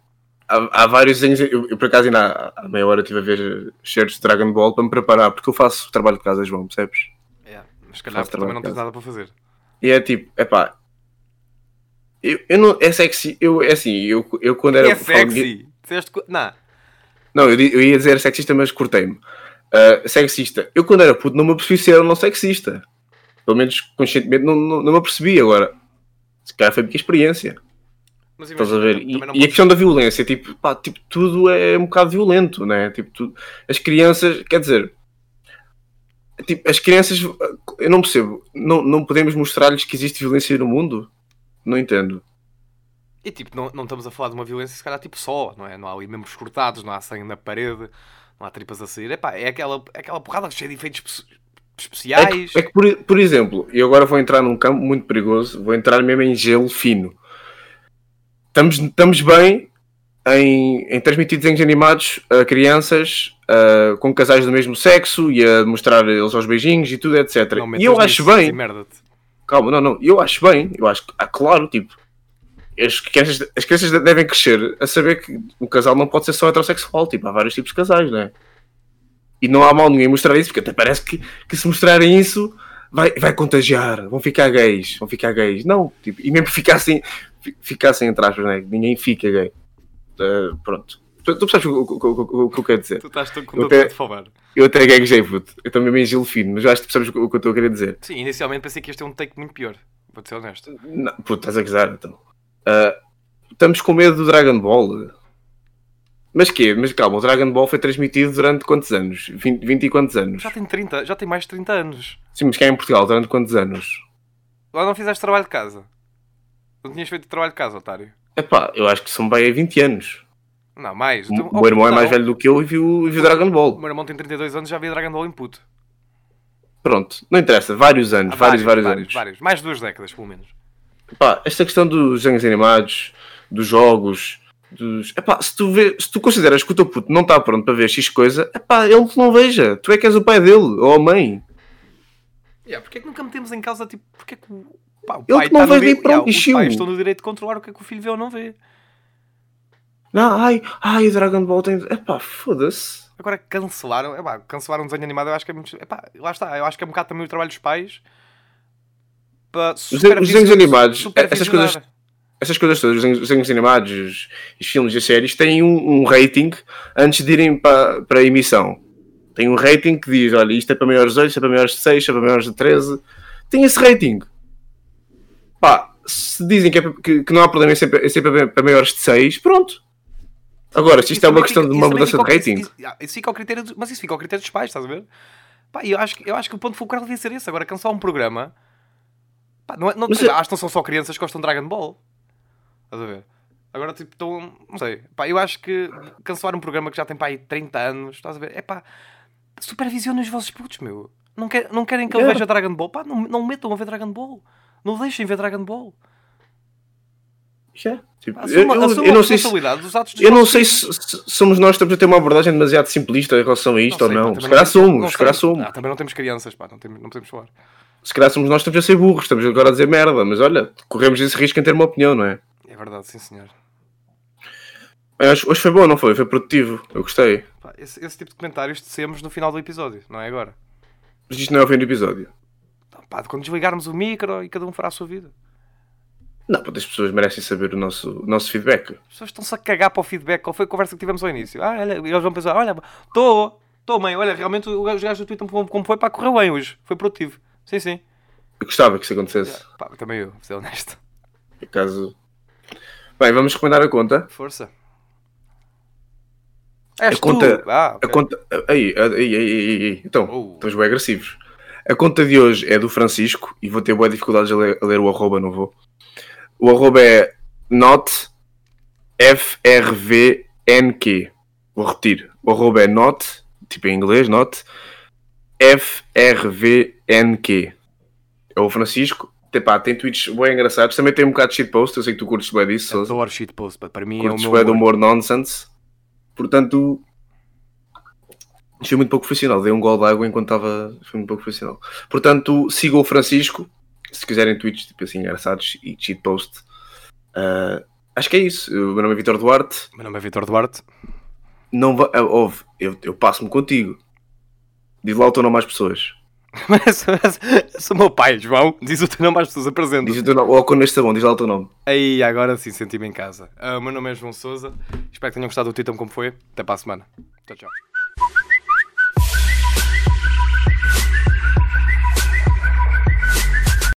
B: há, há vários desenhos. Eu, eu, por acaso ainda há, há meia hora estive a ver shares de Dragon Ball para me preparar, porque eu faço trabalho de casa, João, percebes?
A: É, mas se calhar também não tens nada para fazer.
B: E é tipo, epá. Eu, eu não. É sexy. Eu, é assim, eu, eu quando era.
A: é sexy. Co- Não.
B: Não, eu, eu ia dizer sexista, mas cortei-me. Ah, sexista. Eu quando era puto não me apercebi se era ou não sexista. Pelo menos conscientemente não, não, não me apercebi agora. Se calhar foi porque experiência.
A: Mas
B: Estás a
A: imagina,
B: ver? E, e a questão da violência, tipo, pá, tipo, tudo é um bocado violento, né? Tipo, tudo- as crianças, quer dizer, tipo, as crianças, eu não percebo, não, não podemos mostrar-lhes que existe violência no mundo? Não entendo.
A: E tipo, não, não estamos a falar de uma violência se calhar tipo só, não é? Não há ali membros cortados, não há sangue na parede, não há tripas a sair. Epá, é aquela, é aquela porrada cheia de efeitos espe-
B: É
A: especiais.
B: que, é que por, por exemplo, e agora vou entrar num campo muito perigoso, vou entrar mesmo em gelo fino. Estamos, estamos bem em, em transmitir desenhos animados a crianças ah, com casais do mesmo sexo e a mostrar eles aos beijinhos e tudo, etc.
A: Não
B: e eu acho bem, calma, não, não, eu acho bem, eu acho que, ah, claro, tipo, as crianças, as crianças devem crescer a saber que o casal não pode ser só heterossexual, tipo, há vários tipos de casais, não é? E não há mal ninguém mostrar isso, porque até parece que, que se mostrarem isso vai, vai contagiar, vão ficar gays, vão ficar gays. Não, tipo, e mesmo ficassem, fi- ficassem entre aspas, né? ninguém fica gay. Uh, pronto. Tu, tu percebes o, o- o- que eu quero dizer?
A: Tu estás tão com
B: Eu até-
A: de falar.
B: Eu até gaguejei, puto. Eu também me gelo fino, mas acho que percebes o que eu estou a querer dizer.
A: Sim, inicialmente pensei que este é um take muito pior. Vou ser honesto.
B: Não, puto, estás a gozar, então. Ah, estamos com medo do Dragon Ball. Mas quê? Mas calma, o Dragon Ball foi transmitido durante quantos anos? 20, 20 e quantos anos?
A: Já tem 30, já tem mais de 30 anos.
B: Sim, mas cá em Portugal, durante quantos anos?
A: Lá não fizeste trabalho de casa. Não tinhas feito trabalho de casa, otário.
B: Epá, eu acho que são bem há 20 anos.
A: Não, mais.
B: O
A: Tu-
B: meu irmão é mais velho do que eu e viu, viu Dragon
A: O
B: Ball.
A: meu irmão tem 32 anos já via Dragon Ball Input.
B: Pronto, não interessa, vários anos,
A: Há
B: vários, vários,
A: vários,
B: anos.
A: vários. Mais de duas décadas, pelo menos.
B: Epá, esta questão dos desenhos animados, dos jogos, dos. Epá, se tu, vê, se tu consideras que o teu puto não está pronto para ver X coisa, epá, ele não veja. Tu é que és o pai dele, ou a mãe.
A: Yeah, porque é que nunca metemos em causa, tipo, porque é que o, pá, o
B: Ele
A: pai
B: que não
A: está no
B: vê,
A: di-
B: pronto,
A: Yeah,
B: e
A: Os pais estão no direito de controlar o que é que o filho vê ou não vê.
B: Não, ai, ai, o Dragon Ball tem. Epá, foda-se.
A: Agora cancelaram, é pá, cancelaram um desenho animado, eu acho que é muito. É pá, lá está, eu acho que é um bocado também o trabalho dos pais para
B: Os desenhos animados, essas
A: supervisionar.
B: coisas- Essas coisas todas, os desenhos- os desenhos animados, os, os filmes e as séries, têm um, um rating antes de irem para, para a emissão. Tem um rating que diz: olha, isto é para maiores de 8, isto é para maiores de 6, isto é para maiores de 13. Tem esse rating. Pá, se dizem que, é que, que não há problema em ser, em ser para, para maiores de 6, pronto. Agora, se isto é uma questão
A: fica-
B: de uma mudança de rating,
A: Isso, isso- fica ao critério dos- mas isso fica ao critério dos pais, estás a ver? Pá, eu acho, que- eu acho que o ponto fulcral devia ser esse. Agora, cancelar um programa. Pá, não, é- não,
B: Mas é-
A: acho que não são só crianças que gostam de Dragon Ball. Estás a ver? Agora, tipo, estão. Não sei. Pá, eu acho que cancelar um programa que já tem pá, aí 30 anos, estás a ver? É pá, supervisionem os vossos putos, meu. Não, quer, não querem que ele
B: Yeah.
A: veja Dragon Ball? Pá, não, não metam a ver Dragon Ball. Não deixem ver Dragon Ball.
B: já. Tipo,
A: assuma,
B: eu-
A: assuma
B: eu não sei se, Eu não sei se, se somos nós que estamos a ter uma abordagem demasiado simplista em relação a isto
A: Não
B: ou
A: sei,
B: não.
A: também
B: Se calhar somos,
A: não
B: se calhar somos.
A: Ah, também não temos crianças, pá, não, temos, não podemos falar.
B: Se calhar somos nós que estamos a ser burros, estamos agora a dizer merda, mas olha, corremos esse risco em ter uma opinião, não é?
A: É verdade, sim senhor.
B: Hoje foi bom, não foi? Foi produtivo, eu gostei.
A: Pá, esse, esse tipo de comentários tecemos no final do episódio, não é agora.
B: Mas isto não é o fim do episódio.
A: Pá, quando desligarmos o micro e cada um fará a sua vida.
B: Não, porque as pessoas merecem saber o nosso, o nosso feedback.
A: As pessoas estão-se a cagar para o feedback. Qual foi a conversa que tivemos ao início? Ah, olha, eles vão pensar: olha, estou, estou, mãe, olha, realmente os gajos do Twitter como, foi, pá, correu bem hoje. Foi produtivo. Sim, sim.
B: Eu gostava que isso acontecesse.
A: Pá, também eu, vou ser honesto.
B: Por acaso. Bem, vamos recomendar a conta.
A: Força. És
B: A conta-.
A: Ah,
B: A
A: ok.
B: conta. Aí, aí, aí, aí, aí. Então,
A: Oh.
B: estamos bem agressivos. A conta de hoje é do Francisco e vou ter boas dificuldades a ler, a ler o arroba, não vou. O arroba é not FRVNQ. Vou repetir. O arroba é not, tipo em inglês, not FRVNQ. É o Francisco. Epá, tem tweets bem engraçados. Também tem um bocado de shitpost. Eu sei que tu curtes bem disso. Sousa.
A: Adoro shitpost, para mim
B: Curtes
A: é o meu humor.
B: humor nonsense. Portanto, foi muito pouco profissional. Dei um gol de água enquanto estava. Foi muito pouco profissional. Portanto, sigam o Francisco. Se quiserem tweets tipo assim engraçados e cheat post. Ah, acho que é isso. O meu nome é Vitor Duarte.
A: Meu nome é Vitor Duarte.
B: Não va... ah, ouve, eu, eu passo-me contigo. Diz lá o teu nome às pessoas.
A: Mas, mas, sou o meu pai, João. Diz o teu nome às pessoas, apresenta.
B: Diz o teu nome. Ou quando este bom, diz lá o teu nome.
A: Aí, agora sim, senti-me em casa. Ah, o meu nome é João Souza. Espero que tenham gostado do título como foi. Até para a semana. Tchau, tchau.